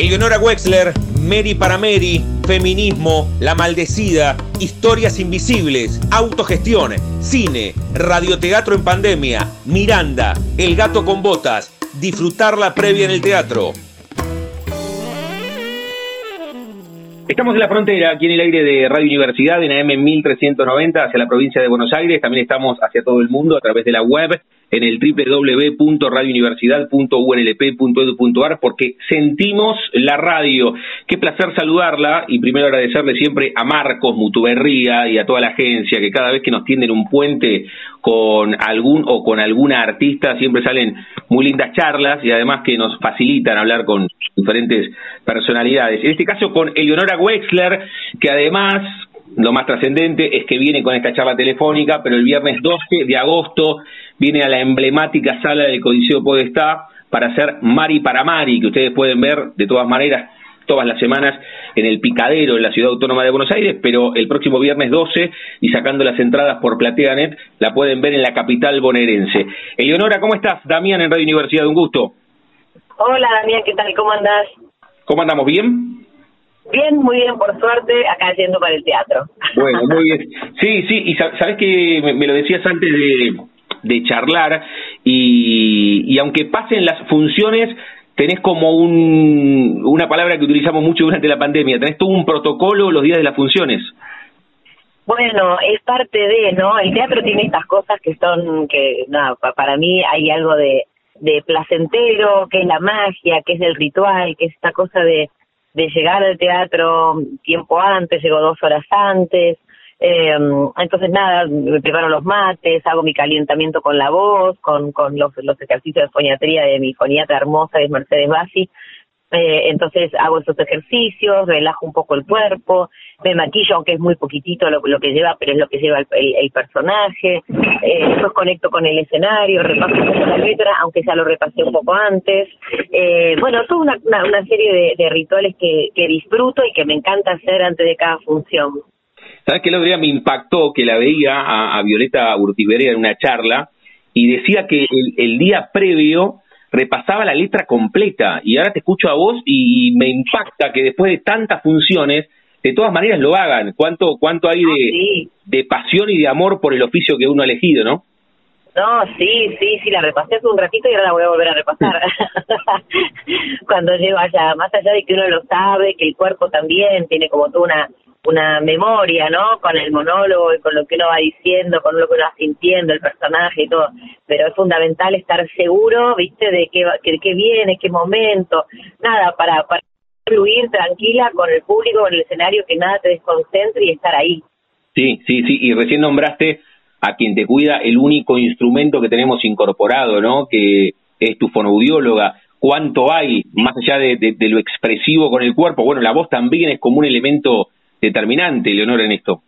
Eleonora Wexler, Mary para Mary, Feminismo, La Maldecida, Historias Invisibles, Autogestión, Cine, Radioteatro en Pandemia, Miranda, El Gato con Botas, Disfrutar la previa en el teatro. Estamos en la frontera, aquí en el aire de Radio Universidad, en AM 1390, hacia la provincia de Buenos Aires. También estamos hacia todo el mundo a través de la web en el www.radiouniversidad.unlp.edu.ar porque sentimos la radio. Qué placer saludarla y primero agradecerle siempre a Marcos Mutuberría y a toda la agencia que cada vez que nos tienden un puente con algún o con alguna artista siempre salen muy lindas charlas y además que nos facilitan hablar con diferentes personalidades. En este caso con Eleonora Wexler, que además lo más trascendente es que viene con esta charla telefónica, pero el viernes 12 de agosto viene a la emblemática sala del Codiceo Podestá para hacer Mari para Mari, que ustedes pueden ver de todas maneras todas las semanas en el Picadero, en la Ciudad Autónoma de Buenos Aires, pero el próximo viernes 12 y sacando las entradas por PlateaNet, la pueden ver en la capital bonaerense. Eleonora, ¿cómo estás? Damián en Radio Universidad, un gusto. Hola Damián, ¿qué tal? ¿Cómo andás? ¿Cómo andamos? ¿Bien? Bien, muy bien, por suerte, acá yendo para el teatro. Bueno, muy bien. Sí, sí, y sabes que me, lo decías antes de, charlar, y, y aunque pasen las funciones, tenés como un, una palabra que utilizamos mucho durante la pandemia, tenés todo un protocolo los días de las funciones. Bueno, es parte de, ¿no? El teatro tiene estas cosas que son, que, nada, para mí hay algo de, de placentero, que es la magia, que es el ritual, que es esta cosa de, de llegar al teatro tiempo antes, llego dos horas antes, eh, entonces nada, me preparo los mates, hago mi calentamiento con la voz, con, los, ejercicios de foniatría de mi foniatra hermosa, de Mercedes Bassi, eh, entonces hago esos ejercicios, relajo un poco el cuerpo, me maquillo, aunque es muy poquitito lo, lo que lleva, pero es lo que lleva el, personaje, eh, conecto con el escenario, repaso un poco la letra, aunque ya lo repasé un poco antes, eh, bueno, toda una, una, serie de, de, rituales que, que disfruto y que me encanta hacer antes de cada función. ¿Sabes qué el otro día me impactó que la veía a, a Violeta Urtiberea en una charla y decía que el, el día previo repasaba la letra completa y ahora te escucho a vos y me impacta que después de tantas funciones, de todas maneras lo hagan. ¿Cuánto, cuánto hay de, ah, de pasión y de amor por el oficio que uno ha elegido, no? No, sí, sí, sí, la repasé hace un ratito y ahora la voy a volver a repasar. Cuando llego allá, más allá de que uno lo sabe, que el cuerpo también tiene como toda una una memoria, ¿no? Con el monólogo y con lo que uno va diciendo, con lo que uno va sintiendo, el personaje y todo. Pero es fundamental estar seguro, ¿viste? De qué, que, qué viene, qué momento. Nada, para, para fluir tranquila con el público, con el escenario, que nada te desconcentre y estar ahí. Sí, sí, sí. Y recién nombraste a quien te cuida el único instrumento que tenemos incorporado, ¿no? Que es tu fonoaudióloga. ¿Cuánto hay, más allá de, de lo expresivo con el cuerpo? Bueno, la voz también es como un elemento determinante, Leonora, en esto.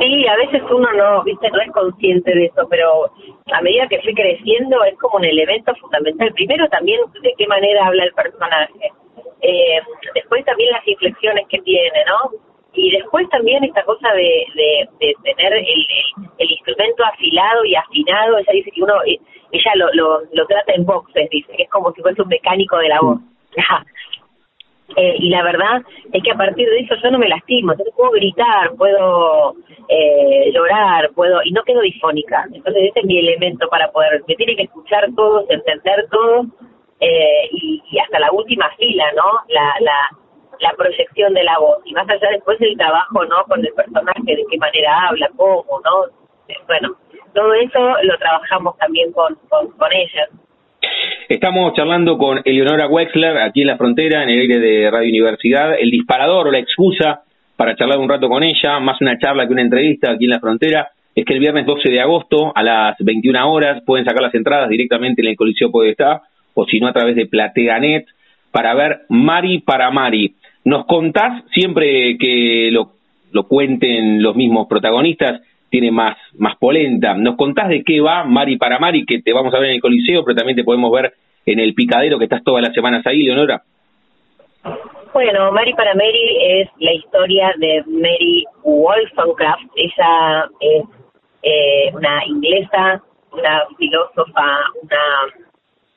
Sí, a veces uno no, viste, no es consciente de eso, pero a medida que fui creciendo es como un elemento fundamental. Primero también de qué manera habla el personaje, eh, después también las inflexiones que tiene, ¿no? Y después también esta cosa de, de, tener el, el, instrumento afilado y afinado, ella dice que uno, eh, ella lo, lo, lo trata en boxes, dice que es como si fuese un mecánico de la voz. Eh, y la verdad es que a partir de eso yo no me lastimo, entonces puedo gritar, puedo eh, llorar, puedo y no quedo disfónica. Entonces ese es mi elemento para poder, me tiene que escuchar todos, entender todo eh, y, hasta la última fila, ¿no? La, la, la proyección de la voz y más allá después el trabajo, ¿no? Con el personaje, de qué manera habla, cómo, ¿no? Bueno, todo eso lo trabajamos también con, con, con ella. Estamos charlando con Eleonora Wexler aquí en la frontera, en el aire de Radio Universidad. El disparador o la excusa para charlar un rato con ella, más una charla que una entrevista aquí en la frontera, es que el viernes 12 de agosto a las 21 horas pueden sacar las entradas directamente en el Coliseo Podestá o si no a través de PlateaNet para ver Mari para Mari. Nos contás siempre que lo, lo cuenten los mismos protagonistas tiene más, más polenta. ¿Nos contás de qué va Mari para Mari, que te vamos a ver en el Coliseo, pero también te podemos ver en el Picadero, que estás todas las semanas ahí, Leonora? Bueno, Mary para Mary es la historia de Mary Wollstonecraft. Ella es eh, una inglesa, una filósofa, una,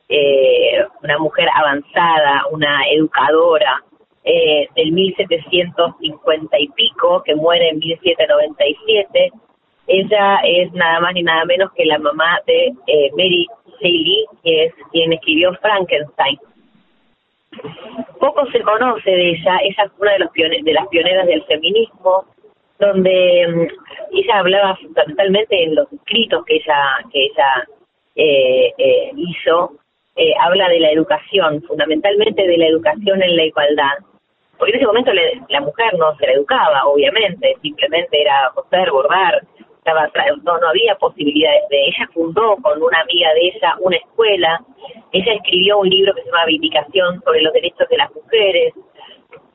eh, una mujer avanzada, una educadora eh, del 1750 y pico, que muere en 1797. Ella es nada más ni nada menos que la mamá de eh, Mary Shelley, que es quien escribió Frankenstein. Poco se conoce de ella, ella es una de, los de las pioneras del feminismo, donde mm, ella hablaba fundamentalmente en los escritos que ella, que ella eh, eh, hizo, eh, habla de la educación, fundamentalmente de la educación en la igualdad. Porque en ese momento la mujer no se la educaba, obviamente, simplemente era coser, bordar, estaba no, no había posibilidades. De ella fundó con una amiga de ella una escuela. Ella escribió un libro que se llama Vindicación sobre los derechos de las mujeres.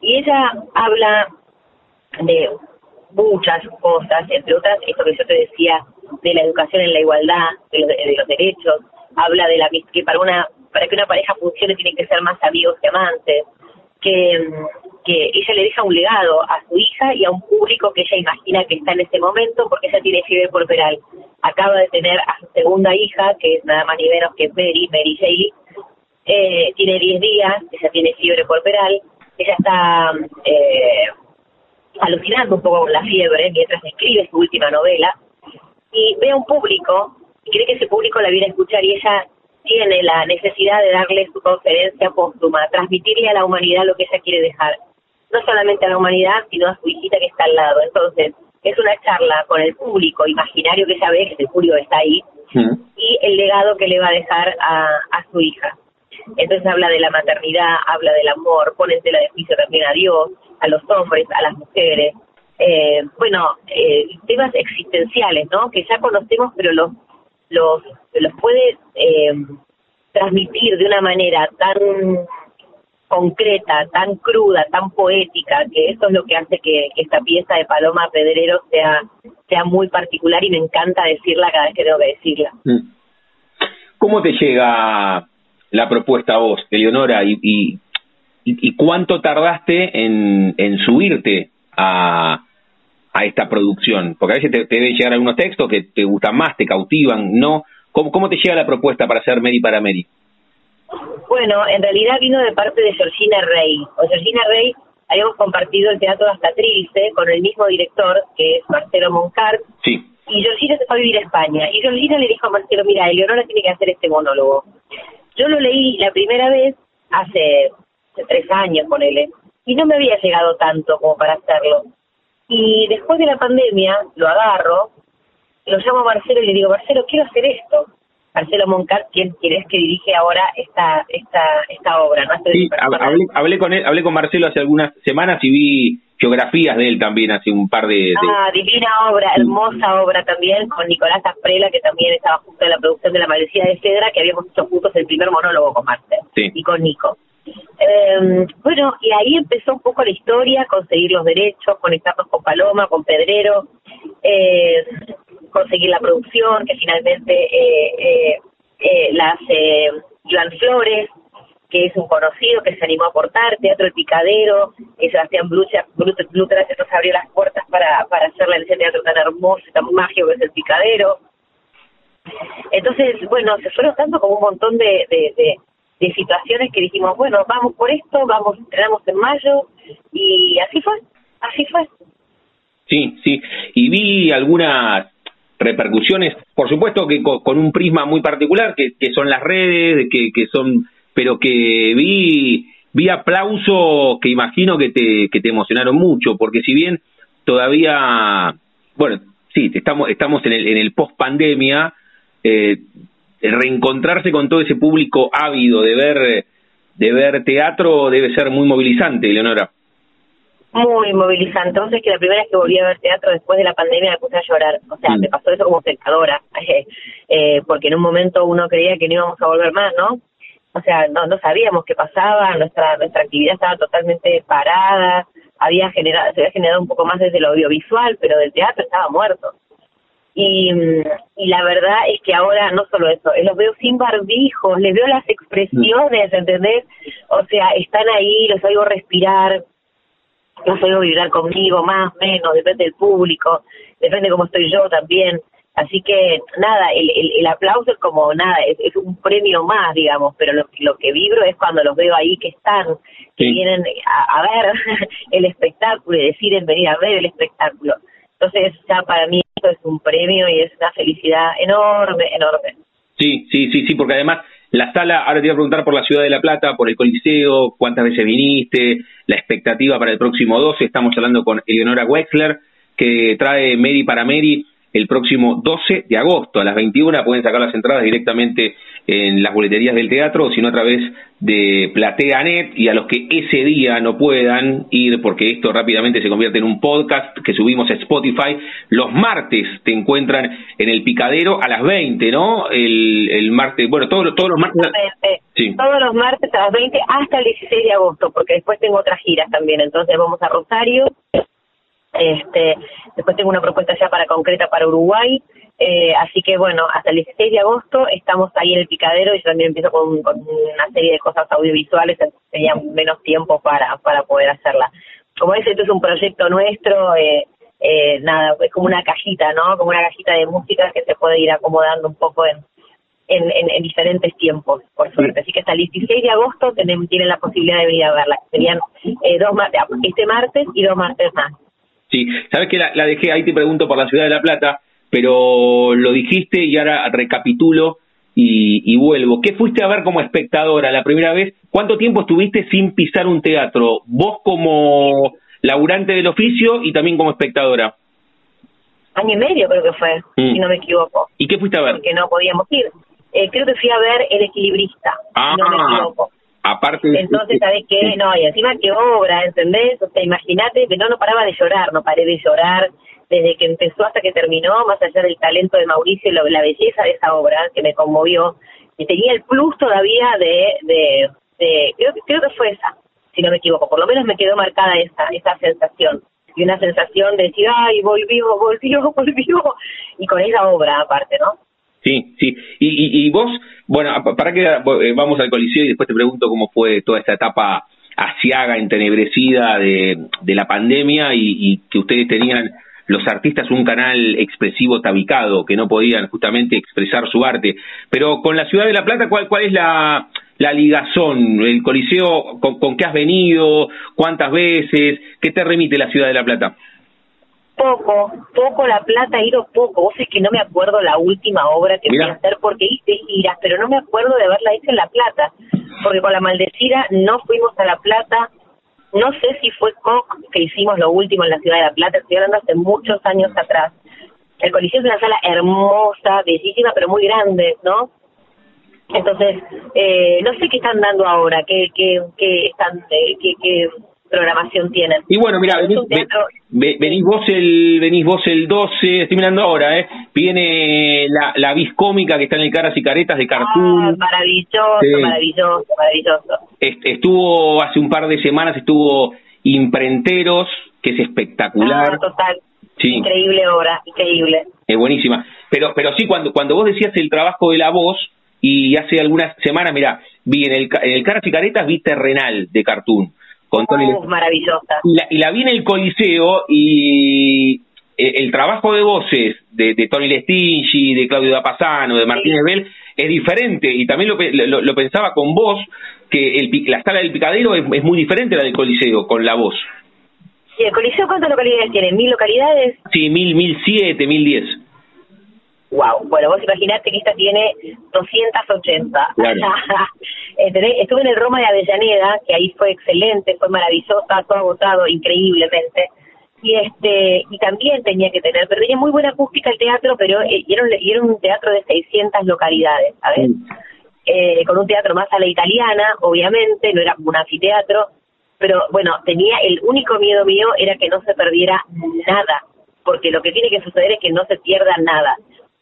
Y ella habla de muchas cosas entre otras esto que yo te decía de la educación en la igualdad de los, de los derechos. Habla de la que para una para que una pareja funcione tienen que ser más amigos que amantes que que ella le deja un legado a su hija y a un público que ella imagina que está en ese momento porque ella tiene fiebre corporal. Acaba de tener a su segunda hija, que es nada más ni menos que Mary, Mary Shelley, eh, tiene 10 días, ella tiene fiebre corporal, ella está eh, alucinando un poco con la fiebre mientras escribe su última novela. Y ve a un público y cree que ese público la viene a escuchar y ella tiene la necesidad de darle su conferencia póstuma, transmitirle a la humanidad lo que ella quiere dejar no solamente a la humanidad, sino a su hijita que está al lado. Entonces, es una charla con el público imaginario que ella ve, que el público está ahí, y el legado que le va a dejar a, a su hija. Entonces habla de la maternidad, habla del amor, pone en tela de juicio también a Dios, a los hombres, a las mujeres. Eh, bueno, eh, temas existenciales, ¿no? Que ya conocemos, pero los, los, los puede eh, transmitir de una manera tan concreta, tan cruda, tan poética, que eso es lo que hace que, esta pieza de Paloma Pedrero sea, sea muy particular y me encanta decirla cada vez que tengo que decirla. Mm. ¿Cómo te llega la propuesta a vos, Eleonora, y, y, y cuánto tardaste en, en subirte a, a esta producción? Porque a veces te, te deben llegar algunos textos que te gustan más, te cautivan, ¿no? ¿Cómo, cómo te llega la propuesta para hacer Mary para Mary? Bueno, en realidad vino de parte de Georgina Rey. O Georgina Rey habíamos compartido el teatro hasta Trilce con el mismo director, que es Marcelo Moncar. Sí. Y Georgina se fue a vivir a España. Y Georgina le dijo a Marcelo, mira, Eleonora tiene que hacer este monólogo. Yo lo leí la primera vez hace, tres años, con él, y no me había llegado tanto como para hacerlo. Y después de la pandemia, lo agarro, lo llamo a Marcelo y le digo, Marcelo, quiero hacer esto. Marcelo Moncar, quien, quien es que dirige ahora esta esta esta obra. ¿no? sí, hablé, con él, hablé con Marcelo hace algunas semanas y vi geografías de él también hace un par de... Ah, divina obra, hermosa obra también, con Nicolás Asprela, que también estaba justo en la producción de La Malecía de Cedra, que habíamos hecho juntos el primer monólogo con Marcelo y con Nico. Eh, bueno, y ahí empezó un poco la historia, conseguir los derechos, conectarnos con Paloma, con Pedrero, eh, conseguir la producción, que finalmente eh, eh, eh, la hace Joan Flores, que es un conocido que se animó a aportar, Teatro El Picadero, que Sebastián Blucher, Blucher nos abrió las puertas para, para hacerla en ese teatro tan hermoso y tan mágico que es El Picadero. Entonces, bueno, se fueron dando como un montón de, de, situaciones que dijimos, bueno, vamos por esto, vamos, entrenamos en mayo, y así fue, así fue. Sí, sí, y vi algunas repercusiones, por supuesto que con, un prisma muy particular, que, son las redes, que, que son, pero que vi, vi aplauso que imagino que te, que te emocionaron mucho, porque si bien todavía, bueno, sí, estamos, estamos en el, en el post pandemia, eh, reencontrarse con todo ese público ávido de ver, de ver teatro debe ser muy movilizante, Leonora muy movilizante. Entonces, que la primera vez que volví a ver teatro después de la pandemia me puse a llorar. O sea, mm. me pasó eso como espectadora, eh, porque en un momento uno creía que no íbamos a volver más, ¿no? O sea, no, no sabíamos qué pasaba, nuestra nuestra actividad estaba totalmente parada, había generado, se había generado un poco más desde lo audiovisual, pero del teatro estaba muerto. Y, y la verdad es que ahora no solo eso, los veo sin barbijos, les veo las expresiones, ¿entendés? O sea, están ahí, los oigo respirar, los oigo vibrar conmigo, más, menos, depende del público, depende cómo estoy yo también. Así que nada, el, el, aplauso es como nada, es, un premio más, digamos, pero lo, lo que vibro es cuando los veo ahí que están, que vienen a, ver el espectáculo y deciden venir a ver el espectáculo. Entonces ya para mí eso es un premio y es una felicidad enorme, enorme. Sí, sí, sí, sí, porque además la sala, ahora te iba a preguntar por la Ciudad de la Plata, por el Coliseo, cuántas veces viniste, la expectativa para el próximo 12, estamos hablando con Eleonora Wexler, que trae Mary para Mary el próximo 12 de agosto a las 21. Pueden sacar las entradas directamente en las boleterías del teatro, sino a través de PlateaNet y a los que ese día no puedan ir, porque esto rápidamente se convierte en un podcast que subimos a Spotify, los martes te encuentran en el Picadero a las 20, ¿no? El, el martes, bueno, todos, todos los martes. Sí. Todos los martes a las 20 hasta el 16 de agosto, porque después tengo otras giras también, entonces vamos a Rosario, este, después tengo una propuesta ya para concreta para Uruguay, eh, así que bueno, hasta el 16 de agosto estamos ahí en el picadero y yo también empiezo con, una serie de cosas audiovisuales, tenía menos tiempo para, para poder hacerla. Como ese esto es un proyecto nuestro, eh, eh, nada, es como una cajita, ¿no? Como una cajita de música que se puede ir acomodando un poco en, en, en, diferentes tiempos, por suerte. Así que hasta el 16 de agosto tienen, tienen la posibilidad de venir a verla. Serían eh, dos este martes y dos martes más. Sí, sabes que la, dejé, ahí te pregunto por la ciudad de La Plata, pero lo dijiste y ahora recapitulo y, vuelvo. ¿Qué fuiste a ver como espectadora la primera vez? ¿Cuánto tiempo estuviste sin pisar un teatro? Vos como laburante del oficio y también como espectadora. Año y medio creo que fue, mm. si no me equivoco. ¿Y qué fuiste a ver? Porque no podíamos ir. Eh, creo que fui a ver El Equilibrista, si no me ah. equivoco. Aparte Entonces, ¿sabes qué? No, y encima qué obra, ¿entendés? O sea, imagínate que no, no paraba de llorar, no paré de llorar desde que empezó hasta que terminó, más allá del talento de Mauricio y la, belleza de esa obra que me conmovió. Y tenía el plus todavía de, de, de creo, creo que fue esa, si no me equivoco, por lo menos me quedó marcada esa, esa sensación. Y una sensación de decir, ay, volvió, volvió, volvió. Y con esa obra aparte, ¿no? Sí, sí. Y, y, vos, bueno, para que eh, vamos al Coliseo y después te pregunto cómo fue toda esta etapa asiaga, entenebrecida de, de la pandemia y, que ustedes tenían los artistas un canal expresivo tabicado, que no podían justamente expresar su arte. Pero con la Ciudad de La Plata, ¿cuál, cuál es la, la ligazón? ¿El Coliseo con, con qué has venido? ¿Cuántas veces? ¿Qué te remite la Ciudad de La Plata? Poco, poco La Plata, he ido poco. Vos es que no me acuerdo la última obra que fui a hacer porque hice giras, pero no me acuerdo de haberla hecho en La Plata, porque con La Maldecida no fuimos a La Plata. No sé si fue Coq que hicimos lo último en la ciudad de La Plata, estoy hablando hace muchos años atrás. El Coliseo es una sala hermosa, bellísima, pero muy grande, ¿no? Entonces, eh, no sé qué están dando ahora, qué, qué, qué están, eh, qué, qué programación tienen. Y bueno, mira, venís, vos el venís vos el 12, estoy mirando ahora, ¿eh? Viene la, la cómica que está en el Caras y Caretas de Cartoon. Ah, maravilloso, maravilloso, maravilloso. estuvo hace un par de semanas, estuvo Imprenteros, que es espectacular. Ah, total. Increíble obra, increíble. Es buenísima. Pero, pero sí, cuando, cuando vos decías el trabajo de la voz, y hace algunas semanas, mira, vi en el, en el Caras y Caretas, vi Terrenal de Cartoon con maravillosa. Y la, vi en el Coliseo y eh, el, trabajo de voces de, de Tony Lestingi, de Claudio Dapasano, de Martínez Bell es diferente y también lo, lo, pensaba con vos que el, la sala del picadero es, muy diferente a la del Coliseo con la voz. ¿Y el Coliseo cuántas localidades tiene? ¿Mil localidades? Sí, mil, mil siete, mil diez. Wow, bueno, vos imaginate que esta tiene 280. Claro. Estuve en el Roma de Avellaneda, que ahí fue excelente, fue maravillosa, todo agotado increíblemente. Y este y también tenía que tener, pero tenía muy buena acústica el teatro, pero eh, y era, un, teatro de 600 localidades, ¿sabes? Eh, con un teatro más a la italiana, obviamente, no era un anfiteatro, pero bueno, tenía el único miedo mío era que no se perdiera nada, porque lo que tiene que suceder es que no se pierda nada.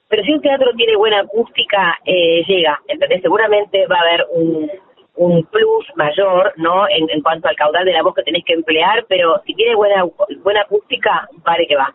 Pero si un teatro tiene buena acústica, eh, llega, ¿entendés? Seguramente va a haber un, un plus mayor, ¿no? En, en cuanto al caudal de la voz que tenés que emplear, pero si tiene buena buena acústica, vale que va.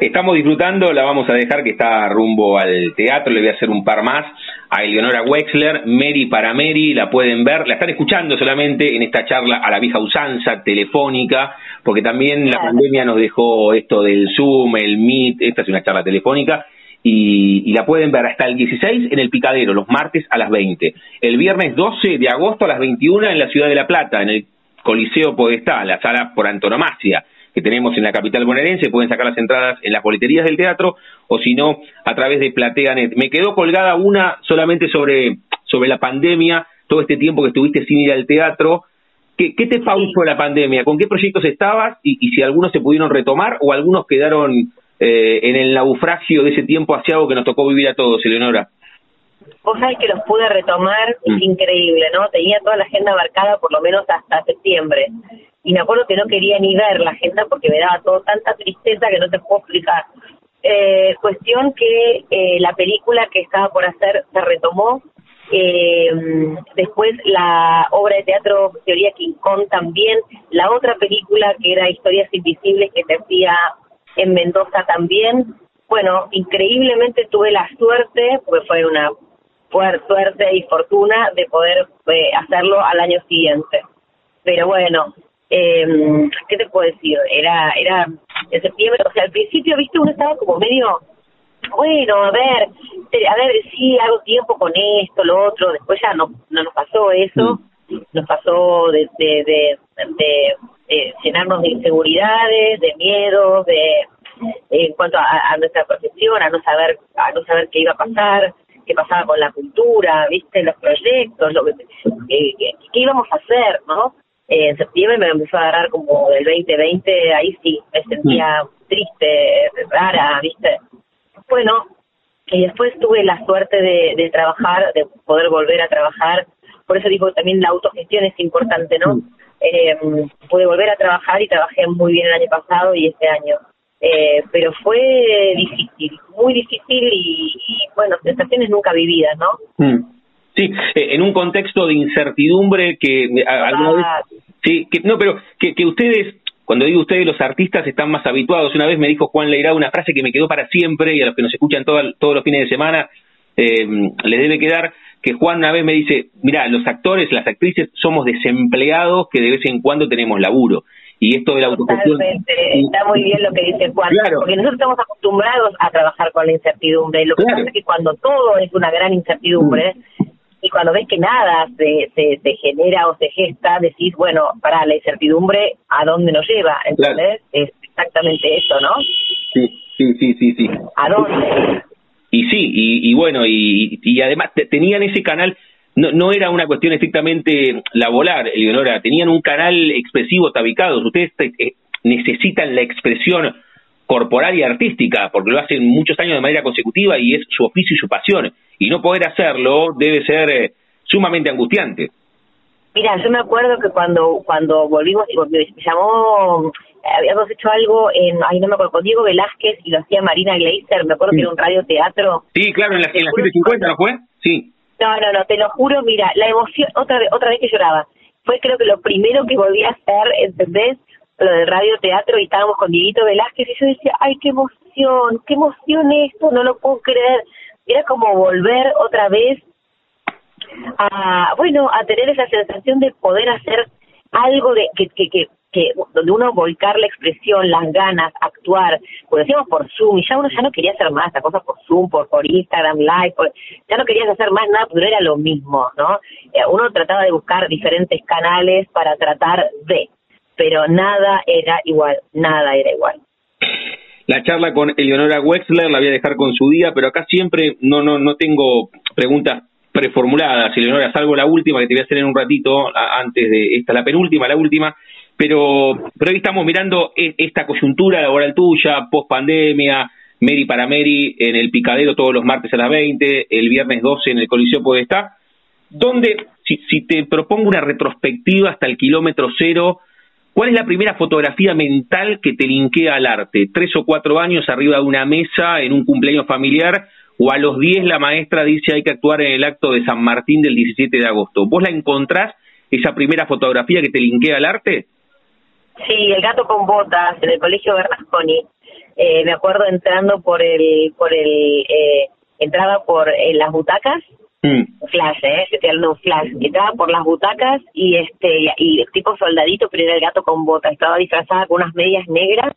Estamos disfrutando, la vamos a dejar que está rumbo al teatro, le voy a hacer un par más a Eleonora Wexler, Mary para Mary, la pueden ver, la están escuchando solamente en esta charla a la vieja usanza telefónica, porque también la pandemia nos dejó esto del Zoom, el Meet, esta es una charla telefónica, y, la pueden ver hasta el 16 en el Picadero, los martes a las 20. El viernes 12 de agosto a las 21 en la Ciudad de La Plata, en el Coliseo Podestá, la sala por antonomasia que tenemos en la capital bonaerense, pueden sacar las entradas en las boleterías del teatro o si no a través de PlateaNet. Me quedó colgada una solamente sobre, sobre la pandemia, todo este tiempo que estuviste sin ir al teatro. ¿Qué, qué te pausó la pandemia? ¿Con qué proyectos estabas y, y si algunos se pudieron retomar o algunos quedaron eh, en el naufragio de ese tiempo asiago que nos tocó vivir a todos, Eleonora? Vos sabés que los pude retomar, es mm. increíble, ¿no? Tenía toda la agenda marcada por lo menos hasta septiembre. Y me acuerdo que no quería ni ver la agenda porque me daba todo tanta tristeza que no te puedo explicar. Eh, cuestión que eh, la película que estaba por hacer se retomó. Eh, después la obra de teatro Teoría King Kong también. La otra película que era Historias Invisibles que se hacía en Mendoza también. Bueno, increíblemente tuve la suerte, porque fue una suerte y fortuna de poder eh, hacerlo al año siguiente. Pero bueno, eh, ¿qué te puedo decir? Era era en septiembre, o sea, al principio, viste, uno estaba como medio, bueno, a ver, a ver, sí, hago tiempo con esto, lo otro, después ya no, no nos pasó eso. Nos pasó de, de, de llenarnos de inseguridades, de miedos, de en cuanto a, nuestra profesión, a no saber a no saber qué iba a pasar, qué pasaba con la cultura, viste, los proyectos, lo que, qué íbamos a hacer, ¿no? en septiembre me empezó a agarrar como el 2020, ahí sí, me sentía triste, rara, viste. Bueno, y después tuve la suerte de trabajar, de poder volver a trabajar, por eso digo también la autogestión es importante, ¿no? Eh, pude volver a trabajar y trabajé muy bien el año pasado y este año. Eh, pero fue difícil, muy difícil y, bueno, sensaciones nunca vividas, ¿no? Mm. Sí, eh, en un contexto de incertidumbre que alguna vez, sí, que no, pero que, que ustedes cuando digo ustedes, los artistas están más habituados. Una vez me dijo Juan Leirá una frase que me quedó para siempre y a los que nos escuchan todos los fines de semana eh, les debe quedar que Juan una vez me dice, mira, los actores, las actrices somos desempleados que de vez en cuando tenemos laburo y esto de la autogestión. está muy bien lo que dice Juan, porque nosotros estamos acostumbrados a trabajar con la incertidumbre. Lo que pasa es que cuando todo es una gran incertidumbre mm. y cuando ves que nada se, se, genera o se gesta, decís, bueno, para la incertidumbre, ¿a dónde nos lleva? Entonces, es exactamente eso, ¿no? Sí, sí, sí, sí. sí. ¿A dónde? Y sí, y, y bueno, y, y además tenían ese canal no, no era una cuestión estrictamente laboral, Eleonora, tenían un canal expresivo tabicados, ustedes eh, necesitan la expresión corporal y artística, porque lo hacen muchos años de manera consecutiva y es su oficio y su pasión, y no poder hacerlo debe ser eh, sumamente angustiante. Mira, yo me acuerdo que cuando cuando volvimos, me llamó, habíamos hecho algo en, ahí no me acuerdo, con Diego Velázquez y lo hacía Marina Gleiser, me acuerdo que era un radioteatro. Sí, claro, en la, en la 750, ¿no fue? Sí. No, no, no, te lo juro, mira, la emoción, otra vez, otra vez que lloraba. Fue creo que lo primero que volví a hacer, ¿entendés? Lo del radio teatro y estábamos con Dieguito Velázquez y yo decía, ay, qué emoción, qué emoción esto, no lo puedo creer. Era como volver otra vez a, bueno, a tener esa sensación de poder hacer algo de que, que, que que donde uno volcar la expresión, las ganas, actuar, pues decíamos por Zoom, y ya uno ya no quería hacer más, esta cosa por Zoom, por, por Instagram Live, ya no querías hacer más nada, pero era lo mismo, ¿no? Eh, uno trataba de buscar diferentes canales para tratar de, pero nada era igual, nada era igual. La charla con Eleonora Wexler la voy a dejar con su día, pero acá siempre no no no tengo preguntas preformuladas, Eleonora, salvo la última que te voy a hacer en un ratito, antes de esta, la penúltima, la última, pero, pero hoy estamos mirando e, esta coyuntura laboral tuya, post pandemia, Mary para Mary en el Picadero todos los martes a las 20, el viernes 12 en el Coliseo Podestá, donde, si, si te propongo una retrospectiva hasta el kilómetro cero, ¿cuál es la primera fotografía mental que te linkea al arte? ¿Tres o cuatro años arriba de una mesa en un cumpleaños familiar? ¿O a los diez la maestra dice hay que actuar en el acto de San Martín del 17 de agosto? ¿Vos la encontrás, esa primera fotografía que te linkea al arte? Sí, el gato con botas en el colegio Bernasconi. eh, me acuerdo entrando por el, por el, eh, entraba por eh, las butacas, mm. flash, eh, estoy hablando de flash, entraba por las butacas y este, y tipo soldadito, pero era el gato con botas, estaba disfrazada con unas medias negras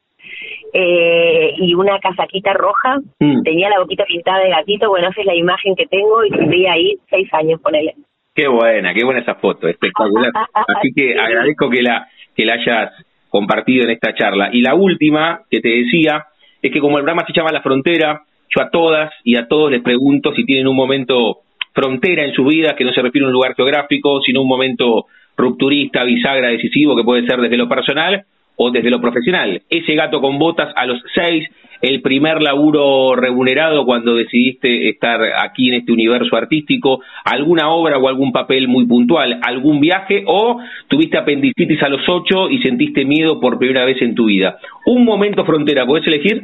eh, y una casaquita roja, mm. tenía la boquita pintada de gatito, bueno, esa es la imagen que tengo y tendría ahí seis años, con él. Qué buena, qué buena esa foto, espectacular. Así que agradezco que la, que la hayas compartido en esta charla. Y la última que te decía es que como el programa se llama La Frontera, yo a todas y a todos les pregunto si tienen un momento frontera en su vida, que no se refiere a un lugar geográfico, sino un momento rupturista, bisagra, decisivo, que puede ser desde lo personal o desde lo profesional. Ese gato con botas a los seis, el primer laburo remunerado cuando decidiste estar aquí en este universo artístico, alguna obra o algún papel muy puntual, algún viaje o tuviste apendicitis a los ocho y sentiste miedo por primera vez en tu vida. Un momento frontera, ¿puedes elegir?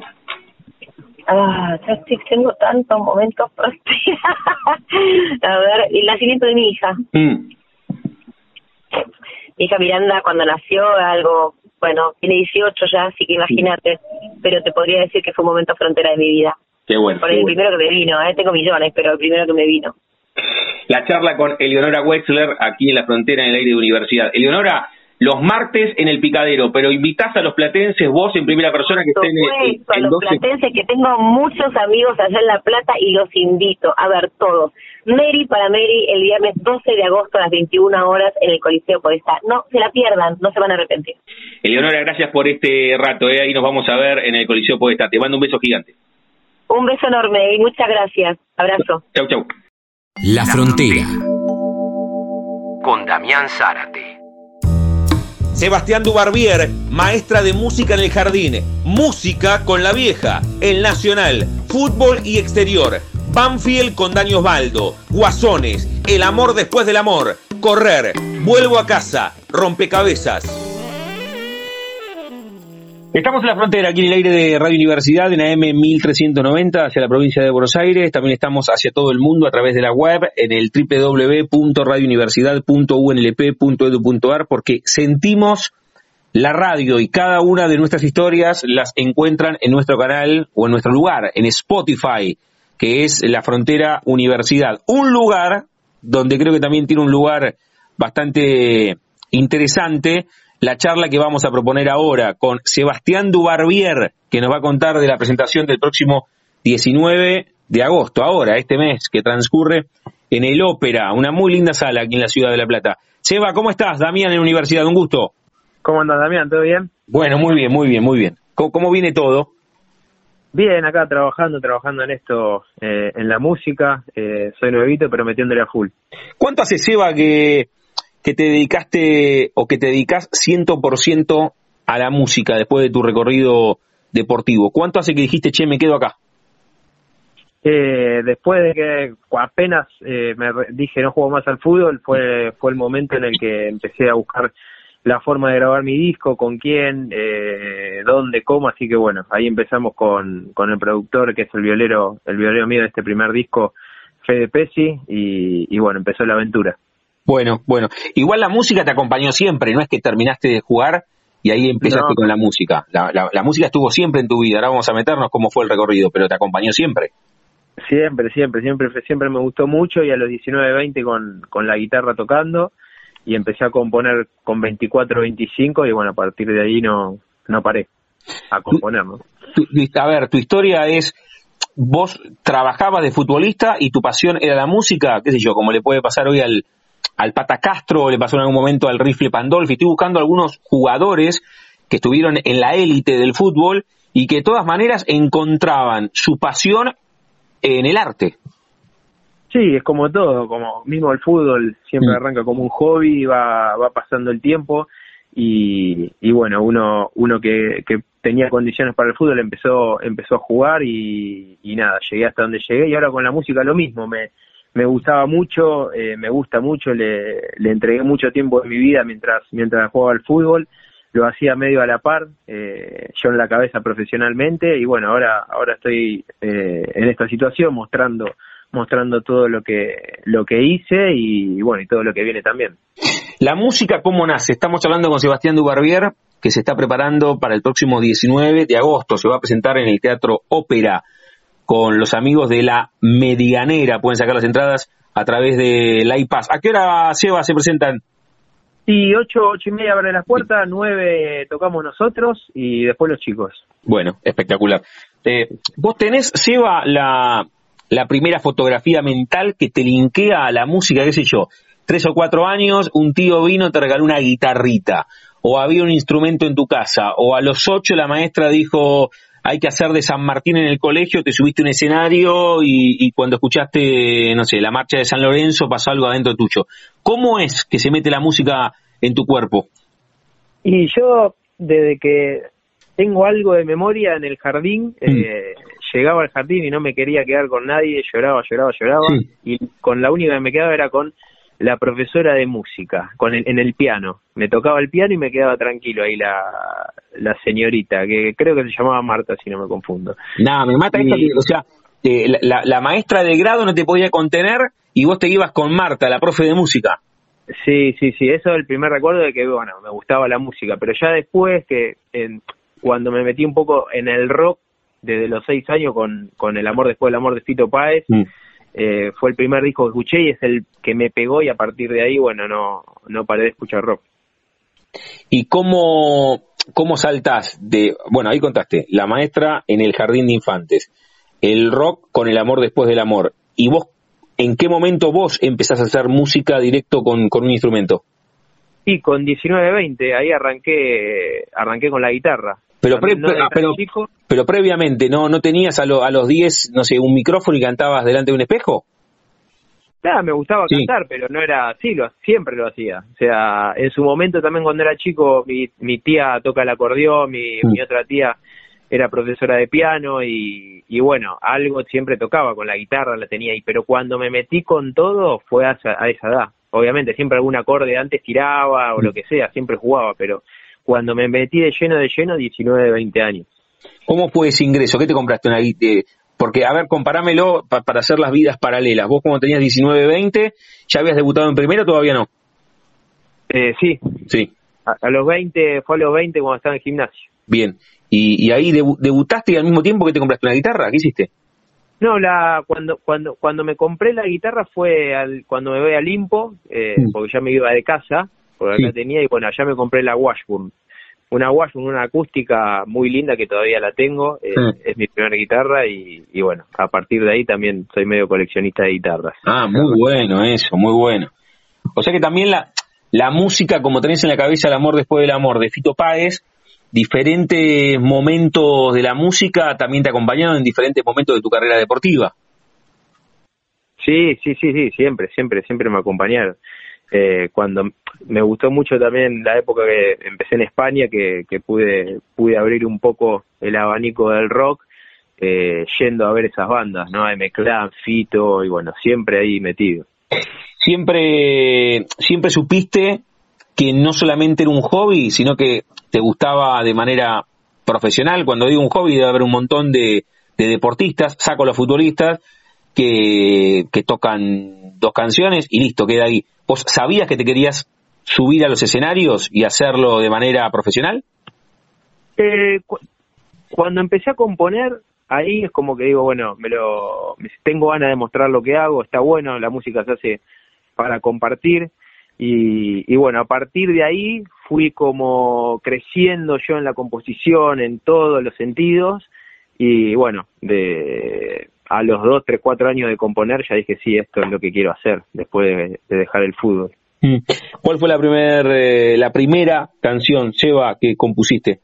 Ah, yo estoy, tengo tantos momentos frontera. a ver, el nacimiento de mi hija. Mm. Mi hija Miranda cuando nació algo bueno, tiene 18 ya, así que imagínate, pero te podría decir que fue un momento frontera de mi vida. Qué bueno. Por el primero que me vino, ¿eh? tengo millones, pero el primero que me vino. La charla con Eleonora Wexler aquí en la frontera en el aire de universidad. Eleonora, los martes en el picadero, pero invitás a los platenses, vos en primera persona que estén en, a los platenses, que tengo muchos amigos allá en La Plata y los invito a ver todos. Mary para Mary el viernes 12 de agosto a las 21 horas en el Coliseo Podestá. No se la pierdan, no se van a arrepentir. Eleonora, gracias por este rato, ¿eh? ahí nos vamos a ver en el Coliseo Podestá. Te mando un beso gigante. Un beso enorme y muchas gracias. Abrazo. Chau, chau. La Frontera con Damián Zárate. Sebastián Dubarbier, maestra de música en el jardín, música con la vieja, el Nacional, fútbol y exterior, Banfield con Dani Osvaldo, Guasones, El amor después del amor, Correr, Vuelvo a casa, Rompecabezas. Estamos en la frontera, aquí en el aire de Radio Universidad, en AM 1390, hacia la provincia de Buenos Aires. También estamos hacia todo el mundo a través de la web, en el www.radiouniversidad.unlp.edu.ar, porque sentimos la radio y cada una de nuestras historias las encuentran en nuestro canal o en nuestro lugar, en Spotify, que es la frontera Universidad. Un lugar donde creo que también tiene un lugar bastante interesante la charla que vamos a proponer ahora con Sebastián Dubarbier, que nos va a contar de la presentación del próximo 19 de agosto, ahora, este mes que transcurre en el Ópera, una muy linda sala aquí en la ciudad de La Plata. Seba, ¿cómo estás? Damián en la universidad, un gusto. ¿Cómo andas, Damián? ¿Todo bien? Bueno, muy bien, muy bien, muy bien. ¿Cómo, viene todo? Bien, acá trabajando, trabajando en esto, eh, en la música. Eh, soy nuevito, pero metiéndole a full. ¿Cuánto hace, Seba, que que te dedicaste o que te dedicas 100% a la música después de tu recorrido deportivo? ¿Cuánto hace que dijiste, che, me quedo acá? Eh, después de que apenas eh, me dije no juego más al fútbol, fue, fue el momento en el que empecé a buscar la forma de grabar mi disco, con quién, eh, dónde, cómo, así que bueno, ahí empezamos con, con el productor que es el violero, el violero mío de este primer disco, Fede Pesci, y, y bueno, empezó la aventura. Bueno, bueno. Igual la música te acompañó siempre, no es que terminaste de jugar y ahí empezaste con la música. La, la, música estuvo siempre en tu vida. Ahora vamos a meternos cómo fue el recorrido, pero te acompañó siempre. Siempre, siempre, siempre, siempre me gustó mucho y a los 19, 20 con, con la guitarra tocando y empecé a componer con 24, 25 y bueno, a partir de ahí no, no paré a componer, ¿no? a ver, tu historia es vos trabajabas de futbolista y tu pasión era la música, qué sé yo, como le puede pasar hoy al, al Pata Castro, le pasó en algún momento al Rifle Pandolfi. Estoy buscando algunos jugadores que estuvieron en la élite del fútbol y que de todas maneras encontraban su pasión en el arte. Sí, es como todo, como mismo el fútbol siempre mm. arranca como un hobby, va, va pasando el tiempo y, y bueno, uno, uno que, que tenía condiciones para el fútbol empezó, empezó a jugar y, y nada, llegué hasta donde llegué y ahora con la música lo mismo, me, me gustaba mucho, eh, me gusta mucho, le, le entregué mucho tiempo de mi vida mientras, mientras jugaba al fútbol, lo hacía medio a la par, eh, yo en la cabeza profesionalmente y bueno, ahora, ahora estoy eh, en esta situación mostrando mostrando todo lo que lo que hice y, bueno y todo lo que viene también. La música cómo nace. Estamos hablando con Sebastián Dubarbier que se está preparando para el próximo 19 de agosto. Se va a presentar en el Teatro Ópera con los amigos de la Medianera. Pueden sacar las entradas a través de la iPass. ¿A qué hora, Seba, se presentan? Y ocho, ocho y media abren las puertas, nueve tocamos nosotros y después los chicos. Bueno, espectacular. Eh, ¿Vos tenés, Seba, la, la primera fotografía mental que te linkea a la música, qué sé yo? Tres o cuatro años, un tío vino, te regaló una guitarrita, o había un instrumento en tu casa, o a los ocho la maestra dijo, hay que hacer de San Martín en el colegio, te subiste a un escenario y, y, cuando escuchaste, no sé, la marcha de San Lorenzo pasó algo adentro tuyo. ¿Cómo es que se mete la música en tu cuerpo? Y yo, desde que tengo algo de memoria en el jardín, mm. eh, llegaba al jardín y no me quería quedar con nadie, lloraba, lloraba, lloraba, sí. y con la única que me quedaba era con la profesora de música, con el, en el piano. Me tocaba el piano y me quedaba tranquilo ahí la, la señorita, que creo que se llamaba Marta, si no me confundo. Nada, me mata y... esto, o sea, eh, la, la, maestra de grado no te podía contener y vos te ibas con Marta, la profe de música. Sí, sí, sí, eso es el primer recuerdo de que, bueno, me gustaba la música, pero ya después que en, cuando me metí un poco en el rock, desde los seis años con, con El amor después del amor de Fito Páez, mm. eh, fue el primer disco que escuché y es el que me pegó y a partir de ahí, bueno, no, no paré de escuchar rock. ¿Y cómo, cómo saltás de, bueno, ahí contaste, la maestra en el jardín de infantes, el rock con el amor después del amor, y vos, ¿en qué momento vos empezás a hacer música directo con, con un instrumento? Sí, con 19, 20, ahí arranqué, arranqué con la guitarra. Pero, pre, no pero, pero, previamente, ¿no no tenías a, lo, a los 10, no sé, un micrófono y cantabas delante de un espejo? Nada, me gustaba sí. cantar, pero no era así, lo, siempre lo hacía. O sea, en su momento también cuando era chico, mi, mi tía toca el acordeón, mi, mm. mi otra tía era profesora de piano y, y, bueno, algo siempre tocaba con la guitarra, la tenía ahí, pero cuando me metí con todo fue a, a esa edad. Obviamente, siempre algún acorde antes tiraba o lo que sea, siempre jugaba, pero cuando me metí de lleno, de lleno, 19, 20 años. ¿Cómo fue ese ingreso? ¿Qué te compraste una guitarra? Porque, a ver, comparámelo pa para hacer las vidas paralelas. Vos cuando tenías 19, 20, ¿ya habías debutado en primero o todavía no? Eh, sí. Sí. A, a, los 20, fue a los 20 cuando estaba en el gimnasio. Bien. ¿Y, y ahí debu debutaste y al mismo tiempo que te compraste una guitarra? ¿Qué hiciste? No, la cuando cuando cuando me compré la guitarra fue al, cuando me voy a Limpo, eh, mm. porque ya me iba de casa, porque acá sí. tenía, y bueno, allá me compré la Washburn. Una Washburn, una acústica muy linda que todavía la tengo, eh, es mi primera guitarra y, y, bueno, a partir de ahí también soy medio coleccionista de guitarras. Ah, muy bueno eso, muy bueno. O sea que también la, la música, como tenés en la cabeza El amor después del amor de Fito Páez, diferentes momentos de la música también te acompañaron en diferentes momentos de tu carrera deportiva. Sí, sí, sí, sí, siempre, siempre, siempre me acompañaron. Eh, cuando me gustó mucho también la época que empecé en España, que, pude, pude abrir un poco el abanico del rock, eh, yendo a ver esas bandas, ¿no? M-Clan, Fito, y bueno, siempre ahí metido. Siempre, siempre supiste que no solamente era un hobby, sino que te gustaba de manera profesional. Cuando digo un hobby, debe haber un montón de, de deportistas, saco a los futbolistas, que, que tocan dos canciones y listo, queda ahí. ¿Vos sabías que te querías subir a los escenarios y hacerlo de manera profesional? Eh, cu cuando empecé a componer, ahí es como que digo, bueno, me lo tengo ganas de mostrar lo que hago, está bueno, la música se hace para compartir y, y, bueno, a partir de ahí fui como creciendo yo en la composición, en todos los sentidos, y bueno, de a los dos, tres, cuatro años de componer ya dije, sí, esto es lo que quiero hacer después de, de dejar el fútbol. Mm. ¿Cuál fue la, primer, eh, la primera canción, Seba, que compusiste?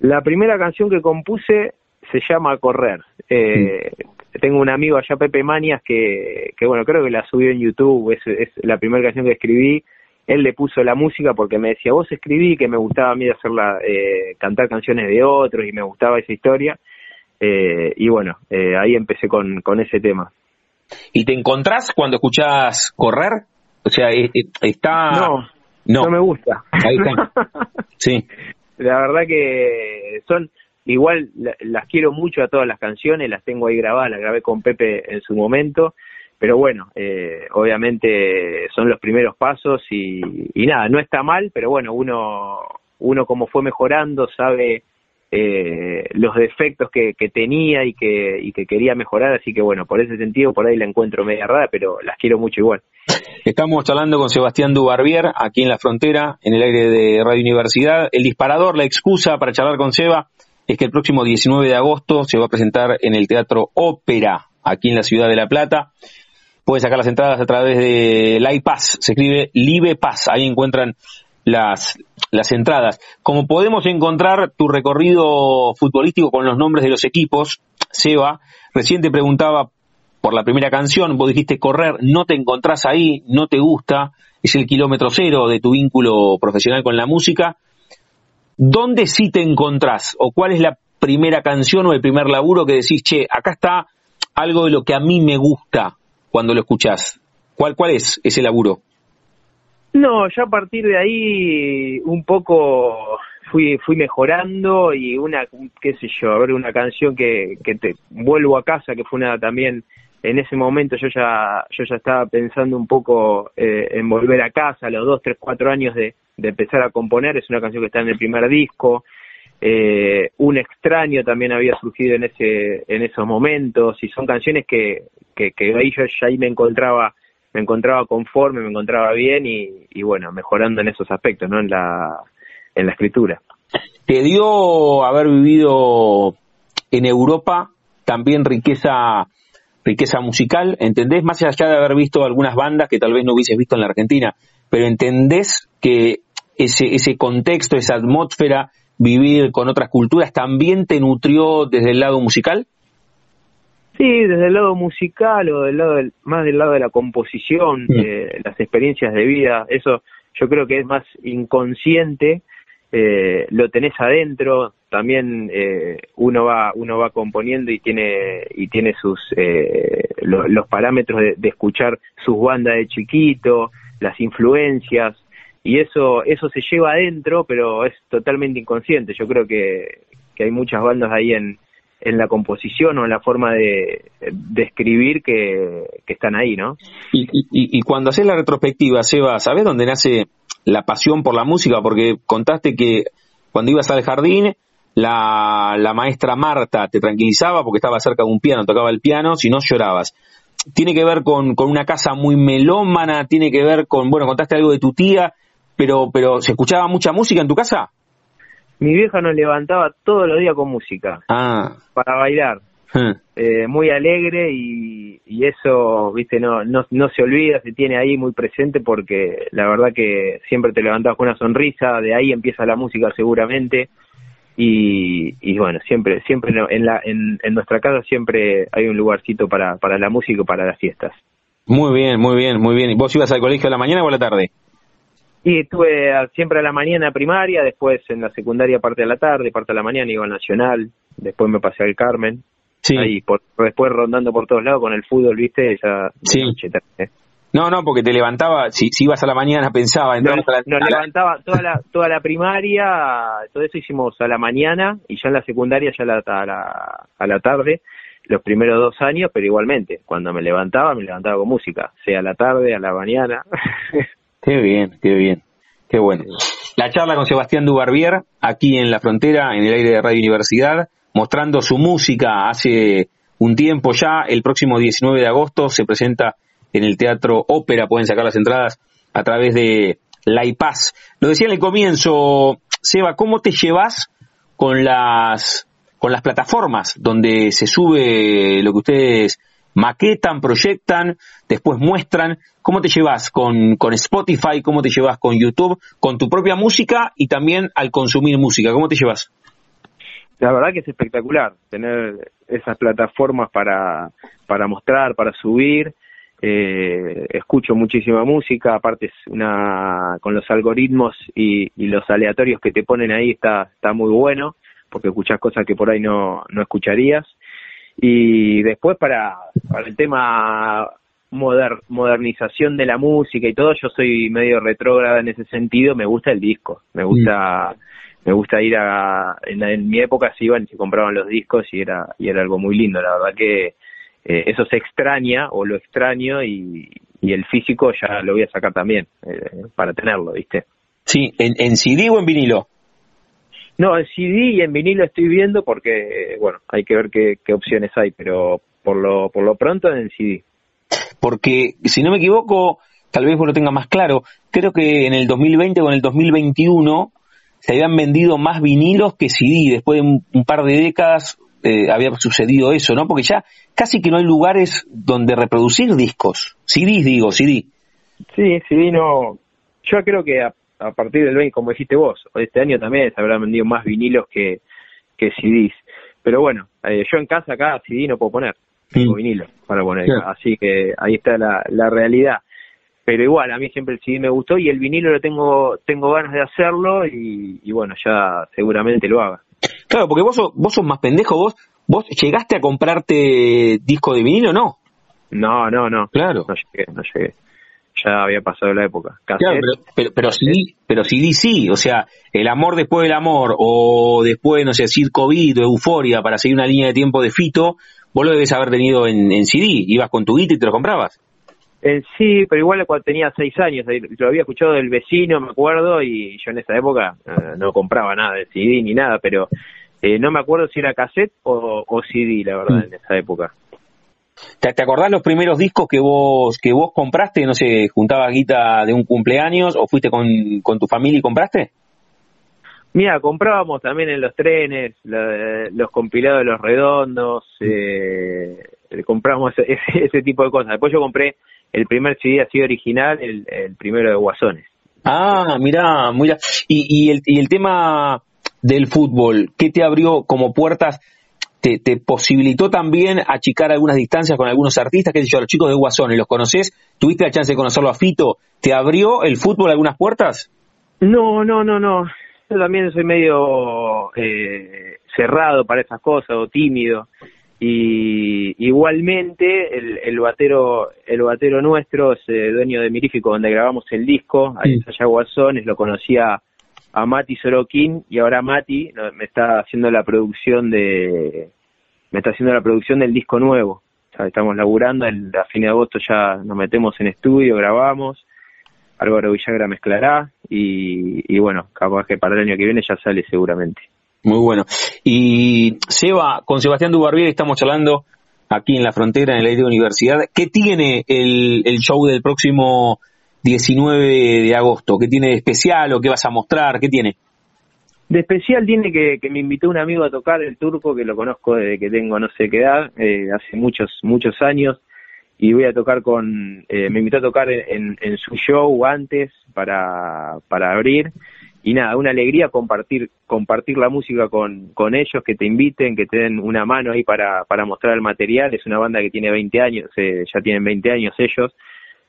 La primera canción que compuse se llama Correr. Eh, mm tengo un amigo allá, Pepe Manias, que, que bueno, creo que la subió en YouTube, es, es la primera canción que escribí. Él le puso la música porque me decía, vos escribí, que me gustaba a mí hacerla, eh, cantar canciones de otros y me gustaba esa historia. Eh, y bueno, ahí empecé con, con ese tema. ¿Y te encontrás cuando escuchás correr? O sea, está... No, no, no me gusta. Ahí está. Sí. La verdad que son Igual las quiero mucho a todas las canciones, las tengo ahí grabadas, las grabé con Pepe en su momento, pero bueno, eh, obviamente son los primeros pasos y, y, nada, no está mal, pero bueno, uno uno como fue mejorando sabe eh, los defectos que, tenía y que, quería mejorar, así que bueno, por ese sentido por ahí la encuentro media rara, pero las quiero mucho igual. Estamos hablando con Sebastián Dubarbier, aquí en la frontera, en el aire de Radio Universidad. El disparador, la excusa para charlar con Seba, es que el próximo 19 de agosto se va a presentar en el Teatro Ópera, aquí en la ciudad de La Plata. Pueden sacar las entradas a través de LivePass, se escribe LivePass, ahí encuentran las, las entradas. Como podemos encontrar tu recorrido futbolístico con los nombres de los equipos, Seba, recién te preguntaba por la primera canción, vos dijiste correr, no te encontrás ahí, no te gusta, es el kilómetro cero de tu vínculo profesional con la música. ¿Dónde sí te encontrás? ¿O cuál es la primera canción o el primer laburo que decís, che, acá está algo de lo que a mí me gusta cuando lo escuchás? ¿Cuál, cuál es ese laburo? No, ya a partir de ahí un poco fui fui mejorando y una qué sé yo, a ver una canción que, que te vuelvo a casa que fue una también en ese momento yo ya yo ya estaba pensando un poco eh, en volver a casa a los dos tres cuatro años de, de, empezar a componer es una canción que está en el primer disco eh, un extraño también había surgido en ese en esos momentos y son canciones que que, ahí yo ahí me encontraba me encontraba conforme me encontraba bien y, bueno mejorando en esos aspectos no en la en la escritura te dio haber vivido en Europa también riqueza riqueza musical, ¿entendés? Más allá de haber visto algunas bandas que tal vez no hubieses visto en la Argentina, pero ¿entendés que ese, ese contexto, esa atmósfera, vivir con otras culturas, también te nutrió desde el lado musical? Sí, desde el lado musical o del lado más del lado de la composición, mm. las experiencias de vida, eso yo creo que es más inconsciente eh, lo tenés adentro, también eh, uno va uno va componiendo y tiene y tiene sus eh, los parámetros de, escuchar sus bandas de chiquito, las influencias y eso eso se lleva adentro, pero es totalmente inconsciente. Yo creo que, que hay muchas bandas ahí en en la composición o en la forma de, escribir que, que, están ahí, ¿no? Y, y, y cuando haces la retrospectiva, Seba, ¿sabes dónde nace la pasión por la música, porque contaste que cuando ibas al jardín, la, la maestra Marta te tranquilizaba porque estaba cerca de un piano, tocaba el piano, si no llorabas. Tiene que ver con, con una casa muy melómana, tiene que ver con, bueno, contaste algo de tu tía, pero, pero ¿se escuchaba mucha música en tu casa? Mi vieja nos levantaba todos los días con música. Ah. Para bailar. Eh, muy alegre y, y, eso, viste, no, no, no se olvida, se tiene ahí muy presente porque la verdad que siempre te levantabas con una sonrisa, de ahí empieza la música seguramente y, y bueno, siempre, siempre en, la, en, en nuestra casa siempre hay un lugarcito para, para la música y para las fiestas. Muy bien, muy bien, muy bien. ¿Y vos ibas al colegio a la mañana o a la tarde? Y estuve siempre a la mañana primaria, después en la secundaria parte de la tarde, parte de la mañana iba al Nacional, después me pasé al Carmen, Sí. Ahí, por, después rondando por todos lados con el fútbol, ¿viste? Esa sí. No, no, porque te levantaba, si, si ibas a la mañana pensaba, nos, levantaba toda la, toda la primaria, todo eso hicimos a la mañana y ya en la secundaria ya la, a, la, a la tarde, los primeros dos años, pero igualmente, cuando me levantaba, me levantaba con música, sea a la tarde, a la mañana. qué bien, qué bien, qué bueno. La charla con Sebastián Dubarbier, aquí en la frontera, en el aire de Radio Universidad, mostrando su música hace un tiempo ya. El próximo 19 de agosto se presenta en el Teatro Ópera. Pueden sacar las entradas a través de la IPAS. Lo decía en el comienzo, Seba, ¿cómo te llevas con las, con las plataformas donde se sube lo que ustedes maquetan, proyectan, después muestran? ¿Cómo te llevas con, con Spotify? ¿Cómo te llevas con YouTube? Con tu propia música y también al consumir música. ¿Cómo te llevas? la verdad que es espectacular tener esas plataformas para, para mostrar, para subir. Eh, escucho muchísima música, aparte es una, con los algoritmos y, y, los aleatorios que te ponen ahí está, está muy bueno, porque escuchas cosas que por ahí no, no escucharías. Y después para, para el tema moder, modernización de la música y todo, yo soy medio retrógrada en ese sentido, me gusta el disco, me gusta... Mm me gusta ir a en, mi época se iban y se compraban los discos y era y era algo muy lindo. La verdad que eh, eso se extraña o lo extraño y, y, el físico ya lo voy a sacar también eh, para tenerlo viste sí en, en CD o en vinilo No, en CD y en vinilo estoy viendo porque, bueno, hay que ver qué, qué opciones hay, pero por lo, por lo pronto en CD. Porque, si no me equivoco, tal vez vos lo tengas más claro, creo que en el 2020 o en el 2021 se habían vendido más vinilos que CD. Después de un, par de décadas eh, había sucedido eso, ¿no? Porque ya casi que no hay lugares donde reproducir discos. CDs, digo, CD. Sí, CD no. Yo creo que a, partir del 20, como dijiste vos, este año también se habrán vendido más vinilos que, que CDs. Pero bueno, eh, yo en casa acá CD no puedo poner, tengo vinilo para poner, así que ahí está la, la realidad. Pero igual a mí siempre el CD me gustó y el vinilo lo tengo tengo ganas de hacerlo y, bueno ya seguramente lo haga. Claro porque vos sos, vos sos más pendejo vos vos llegaste a comprarte disco de vinilo no no no no. Claro. No llegué no llegué ya había pasado la época claro, pero, pero, sí pero sí sí o sea el amor después del amor o después no sé circo o euforia para seguir una línea de tiempo de Fito vos lo debes haber tenido en, en CD ibas con tu guita y te lo comprabas eh, sí, pero igual cuando tenía seis años, lo había escuchado del vecino, me acuerdo, y yo en esa época eh, no compraba nada de CD ni nada, pero eh, no me acuerdo si era cassette o, CD, la verdad, mm. en esa época. ¿Te, ¿Te, acordás los primeros discos que vos que vos compraste? No sé, juntabas guita de un cumpleaños o fuiste con, con tu familia y compraste? Mira, comprábamos también en los trenes los compilados de los redondos, eh, compramos ese, ese, tipo de cosas. Después yo compré el primer CD así original, el, el primero de Guasones. Ah, mira, mira. Y, y, el, y el tema del fútbol, ¿qué te abrió como puertas? Te, te, posibilitó también achicar algunas distancias con algunos artistas, qué sé yo, los chicos de Guasones, ¿los conoces? ¿Tuviste la chance de conocerlo a Fito? ¿Te abrió el fútbol algunas puertas? No, no, no, no. Yo también soy medio eh, cerrado para esas cosas o tímido y igualmente el, el batero el batero nuestro es eh, dueño de Mirífico donde grabamos el disco ahí en allá Guasones lo conocía a Mati Sorokin y ahora Mati me está haciendo la producción de me está haciendo la producción del disco nuevo estamos laburando a fin de agosto ya nos metemos en estudio grabamos Álvaro Villagra mezclará y, bueno capaz que para el año que viene ya sale seguramente muy bueno. Y Seba, con Sebastián Dubarbier estamos charlando aquí en la frontera, en aire de universidad. ¿Qué tiene el, el show del próximo 19 de agosto? ¿Qué tiene de especial o qué vas a mostrar? ¿Qué tiene? De especial tiene que, que me invitó un amigo a tocar el turco, que lo conozco desde que tengo no sé qué edad, eh, hace muchos, muchos años, y voy a tocar con, eh, me invitó a tocar en, su show antes para, para abrir, y nada, una alegría compartir compartir la música con, con ellos, que te inviten, que te den una mano ahí para, para mostrar el material. Es una banda que tiene 20 años, eh, ya tienen 20 años ellos,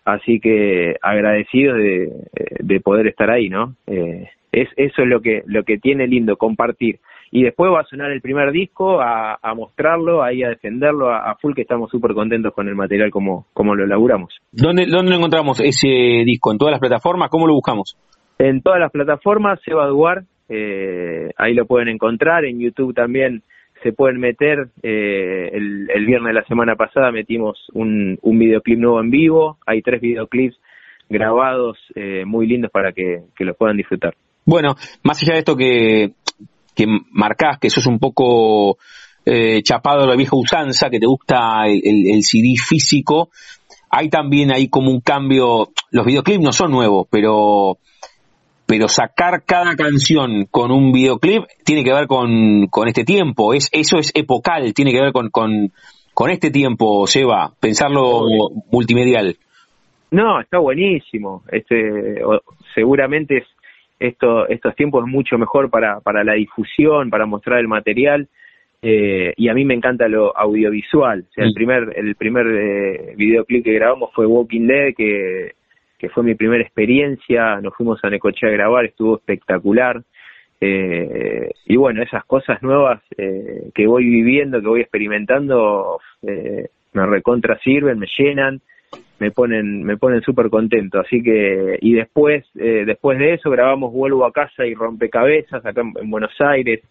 así que agradecidos de, de poder estar ahí, ¿no? Eh, es, eso es lo que, lo que tiene lindo, compartir. Y después va a sonar el primer disco, a, a mostrarlo, ahí a defenderlo a, full, que estamos súper contentos con el material como, como lo elaboramos. ¿Dónde, ¿Dónde lo encontramos ese disco? ¿En todas las plataformas? ¿Cómo lo buscamos? En todas las plataformas, Seba Duar, eh, ahí lo pueden encontrar, en YouTube también se pueden meter, eh, el, el, viernes de la semana pasada metimos un, un videoclip nuevo en vivo, hay tres videoclips grabados eh, muy lindos para que, que los puedan disfrutar. Bueno, más allá de esto que, que marcás, que sos un poco eh, chapado de la vieja usanza, que te gusta el, el, CD físico, hay también ahí como un cambio, los videoclips no son nuevos, pero pero sacar cada canción con un videoclip tiene que ver con, con este tiempo, es, eso es epocal, tiene que ver con, con, con este tiempo, Seba, pensarlo multimedial. No, está buenísimo, este, seguramente es, esto, estos tiempos es mucho mejor para, para la difusión, para mostrar el material, eh, y a mí me encanta lo audiovisual, o sea, el primer, el primer eh, videoclip que grabamos fue Walking Dead, que fue mi primera experiencia, nos fuimos a Necochea a grabar, estuvo espectacular. Eh, y bueno, esas cosas nuevas eh, que voy viviendo, que voy experimentando, eh, me recontra sirven, me llenan, me ponen, me ponen súper contento. Así que, y después, eh, después de eso grabamos Vuelvo a casa y Rompecabezas acá en, Buenos Aires.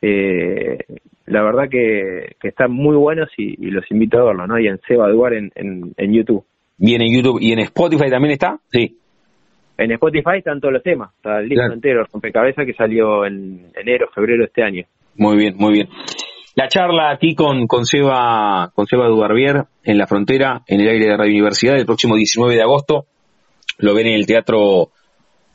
Eh, la verdad que, que están muy buenos y, los invito a verlo, ¿no? Y en Seba Duar en, en YouTube. ¿Y en YouTube y en Spotify también está? Sí. en Spotify están todos los temas, está el disco entero, rompecabezas que salió en enero, febrero de este año. Muy bien, muy bien. La charla aquí con, con Seba, con Seba Dubarbier en la frontera, en el aire de Radio Universidad, el próximo 19 de agosto. Lo ven en el Teatro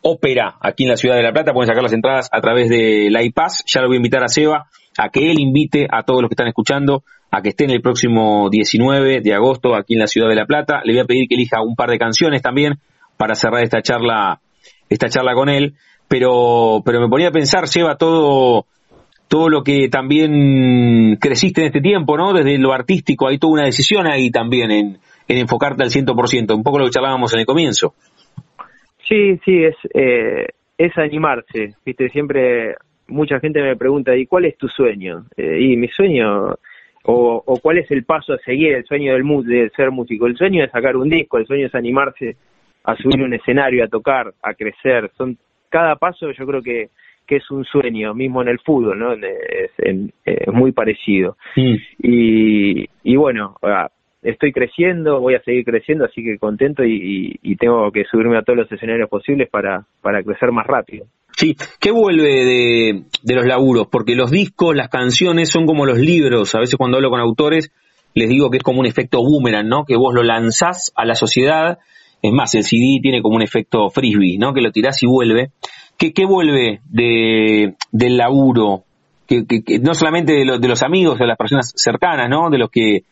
Ópera, aquí en la ciudad de La Plata. Pueden sacar las entradas a través de la iPass. Ya lo voy a invitar a Seba a que él invite a todos los que están escuchando a que estén el próximo 19 de agosto aquí en la ciudad de La Plata. Le voy a pedir que elija un par de canciones también para cerrar esta charla, esta charla con él. Pero, pero me ponía a pensar, lleva todo, todo lo que también creciste en este tiempo, ¿no? Desde lo artístico, hay toda una decisión ahí también en, en enfocarte al 100%, un poco lo que charlábamos en el comienzo. Sí, sí, es, eh, es animarse, viste, siempre mucha gente me pregunta, ¿y cuál es tu sueño? Eh, y mi sueño, o, o, cuál es el paso a seguir, el sueño del de ser músico, el sueño es sacar un disco, el sueño es animarse a subir un escenario, a tocar, a crecer, son cada paso yo creo que, que es un sueño, mismo en el fútbol, ¿no? Es, es muy parecido. Y, y bueno, ah, estoy creciendo, voy a seguir creciendo, así que contento y, tengo que subirme a todos los escenarios posibles para, para crecer más rápido. Sí, ¿qué vuelve de, de los laburos? Porque los discos, las canciones son como los libros. A veces cuando hablo con autores les digo que es como un efecto boomerang, ¿no? Que vos lo lanzás a la sociedad. Es más, el CD tiene como un efecto frisbee, ¿no? Que lo tirás y vuelve. ¿Qué, qué vuelve de, del laburo? Que, que, no solamente de, de los amigos, de las personas cercanas, ¿no? De los que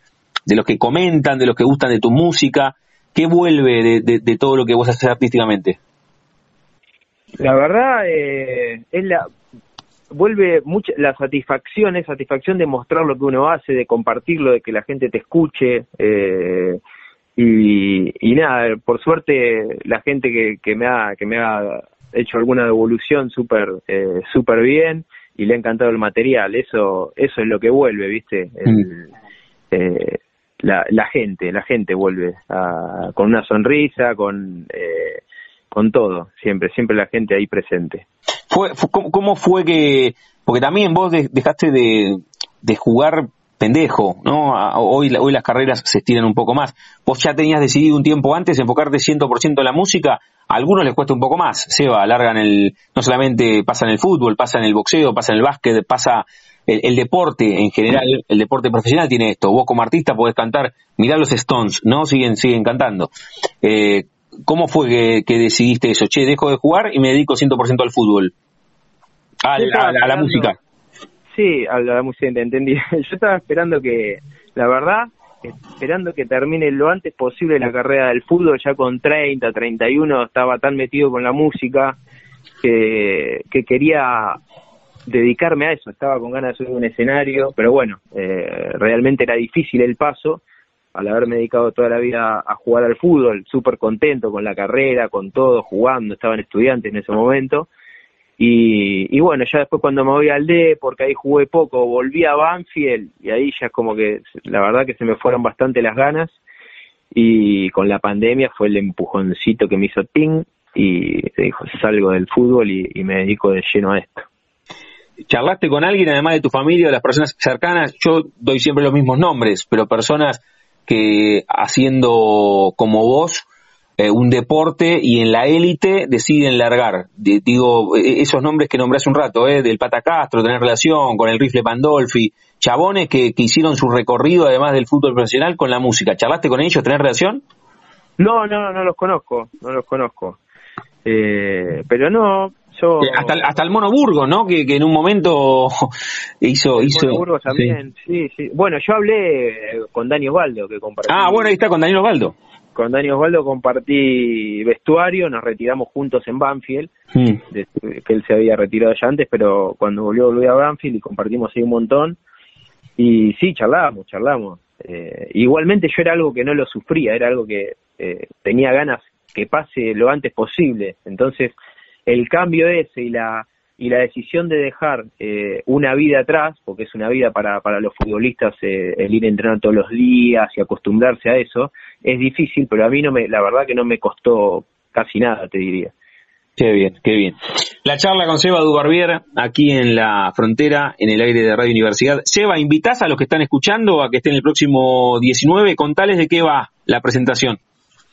de los que comentan, de los que gustan de tu música? ¿Qué vuelve de, todo lo que vos haces artísticamente? La verdad eh, es la vuelve mucha la satisfacción es satisfacción de mostrar lo que uno hace, de compartirlo, de que la gente te escuche eh, y, y, nada, por suerte la gente que, que me ha que me ha hecho alguna devolución súper eh, súper bien y le ha encantado el material, eso eso es lo que vuelve, viste. El, mm. eh, la, la gente, la gente vuelve con una sonrisa, con, eh, con todo, siempre, siempre la gente ahí presente. Fue, cómo, fue que, porque también vos dejaste de, jugar pendejo, ¿no? Hoy, hoy las carreras se estiran un poco más. Vos ya tenías decidido un tiempo antes enfocarte 100% en la música, a algunos les cuesta un poco más, Seba, alargan el, no solamente pasa en el fútbol, pasa en el boxeo, pasa en el básquet, pasa el, deporte en general, el deporte profesional tiene esto. Vos como artista podés cantar, mirá los Stones, ¿no? Siguen, siguen cantando. Eh, ¿Cómo fue que, decidiste eso? Che, dejo de jugar y me dedico 100% al fútbol. A, la música. Sí, a la música, entendí. Yo estaba esperando que, la verdad, esperando que termine lo antes posible la carrera del fútbol, ya con 30, 31, estaba tan metido con la música que, que quería dedicarme a eso, estaba con ganas de subir un escenario, pero bueno, eh, realmente era difícil el paso, al haberme dedicado toda la vida a jugar al fútbol, súper contento con la carrera, con todo, jugando, estaban estudiantes en ese momento, y, y bueno, ya después cuando me voy al D, porque ahí jugué poco, volví a Banfield, y ahí ya como que la verdad que se me fueron bastante las ganas, y con la pandemia fue el empujoncito que me hizo ting, y dijo, salgo del fútbol y me dedico de lleno a esto. Charlaste con alguien, además de tu familia, de las personas cercanas, yo doy siempre los mismos nombres, pero personas que haciendo como vos eh, un deporte y en la élite deciden largar. digo, e, esos nombres que nombré hace un rato, eh, del Pata Castro, tener relación con el rifle Pandolfi, chabones que, que hicieron su recorrido además del fútbol profesional con la música. ¿Charlaste con ellos? ¿Tenés relación? No, no, no los conozco, no los conozco. Eh, pero no, hasta, hasta el Mono Burgos, ¿no? Que, que en un momento hizo... El hizo Mono también, sí. sí, Bueno, yo hablé con Dani Osvaldo, que compartí... Ah, bueno, ahí está, con Dani Osvaldo. Con Dani Osvaldo compartí vestuario, nos retiramos juntos en Banfield, mm. que él se había retirado ya antes, pero cuando volvió, volví a Banfield y compartimos ahí un montón. Y sí, charlábamos, charlábamos. Eh, igualmente yo era algo que no lo sufría, era algo que eh, tenía ganas que pase lo antes posible. Entonces, el cambio ese y la y la decisión de dejar eh, una vida atrás, porque es una vida para, para los futbolistas eh, el ir a entrenar todos los días y acostumbrarse a eso, es difícil, pero a mí no me, la verdad que no me costó casi nada, te diría. Qué bien, qué bien. La charla con Seba Dubarbier aquí en la frontera, en el aire de Radio Universidad. Seba, ¿invitás a los que están escuchando a que estén el próximo 19? Contales de qué va la presentación.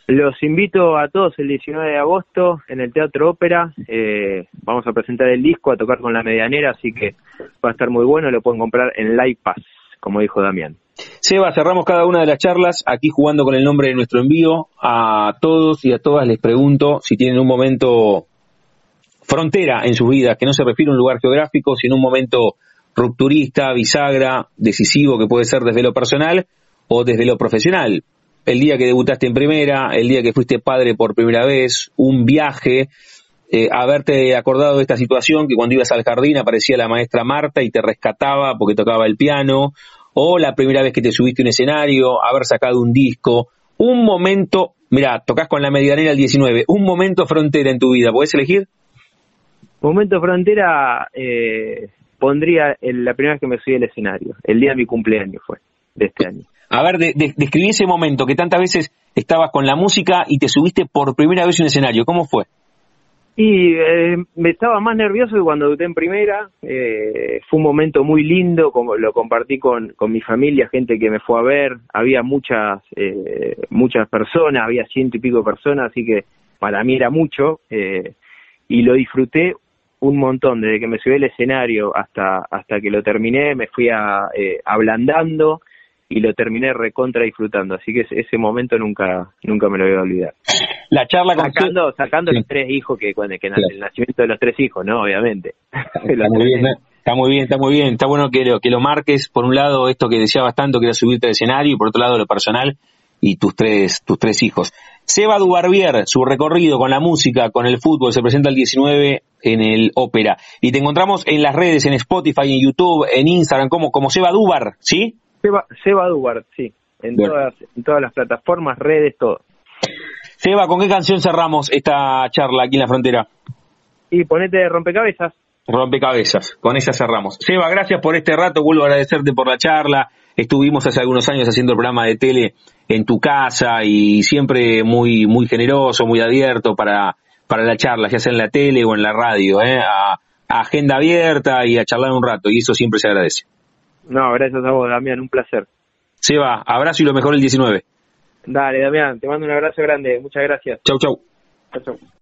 Los invito a todos el 19 de agosto en el Teatro Ópera. Eh, vamos a presentar el disco, a tocar con la medianera, así que va a estar muy bueno. Lo pueden comprar en Live Pass, como dijo Damián. Seba, cerramos cada una de las charlas aquí jugando con el nombre de nuestro envío. A todos y a todas les pregunto si tienen un momento frontera en sus vidas, que no se refiere a un lugar geográfico, sino un momento rupturista, bisagra, decisivo, que puede ser desde lo personal o desde lo profesional. El día que debutaste en primera, el día que fuiste padre por primera vez, un viaje, eh, haberte acordado de esta situación, que cuando ibas al jardín aparecía la maestra Marta y te rescataba porque tocaba el piano, o la primera vez que te subiste a un escenario, haber sacado un disco, un momento, mira, tocas con la medianera el 19, un momento frontera en tu vida, ¿puedes elegir? Momento frontera, eh, pondría la primera vez que me subí al escenario, el día de mi cumpleaños fue, de este año. A ver, describí ese momento que tantas veces estabas con la música y te subiste por primera vez un escenario, ¿cómo fue? Y eh, me estaba más nervioso que cuando debuté en primera. Eh, fue un momento muy lindo, como lo compartí con, con mi familia, gente que me fue a ver. Había muchas eh, muchas personas, había ciento y pico personas, así que para mí era mucho. Eh, y lo disfruté un montón, desde que me subí al escenario hasta, hasta que lo terminé, me fui a, eh, ablandando y lo terminé recontra disfrutando, así que ese momento nunca nunca me lo voy a olvidar. La charla con sacando, sacando los tres hijos que cuando que el nacimiento de los tres hijos, no, obviamente. Está muy bien, está muy bien, está muy bien, está bueno que lo que lo marques por un lado esto que deseabas tanto que era subirte al escenario y por otro lado lo personal y tus tres tus tres hijos. Seba Dubarbier, su recorrido con la música, con el fútbol, se presenta el 19 en el Ópera. Y te encontramos en las redes, en Spotify, en YouTube, en Instagram, como, como Seba Dubar, ¿sí? Seba, Seba Dubar, sí. En todas, en todas las plataformas, redes, todo. Seba, ¿con qué canción cerramos esta charla aquí en la frontera? Y ponete rompecabezas. Rompecabezas, con esa cerramos. Seba, gracias por este rato, vuelvo a agradecerte por la charla. Estuvimos hace algunos años haciendo el programa de tele en tu casa y siempre muy, muy generoso, muy abierto para, para la charla, ya sea en la tele o en la radio, ¿eh? a, agenda abierta y a charlar un rato, y eso siempre se agradece. No, gracias a vos, Damián, un placer. Seba, abrazo y lo mejor el 19. Dale, Damián, te mando un abrazo grande, muchas gracias. Chau, chau. Chau, chau.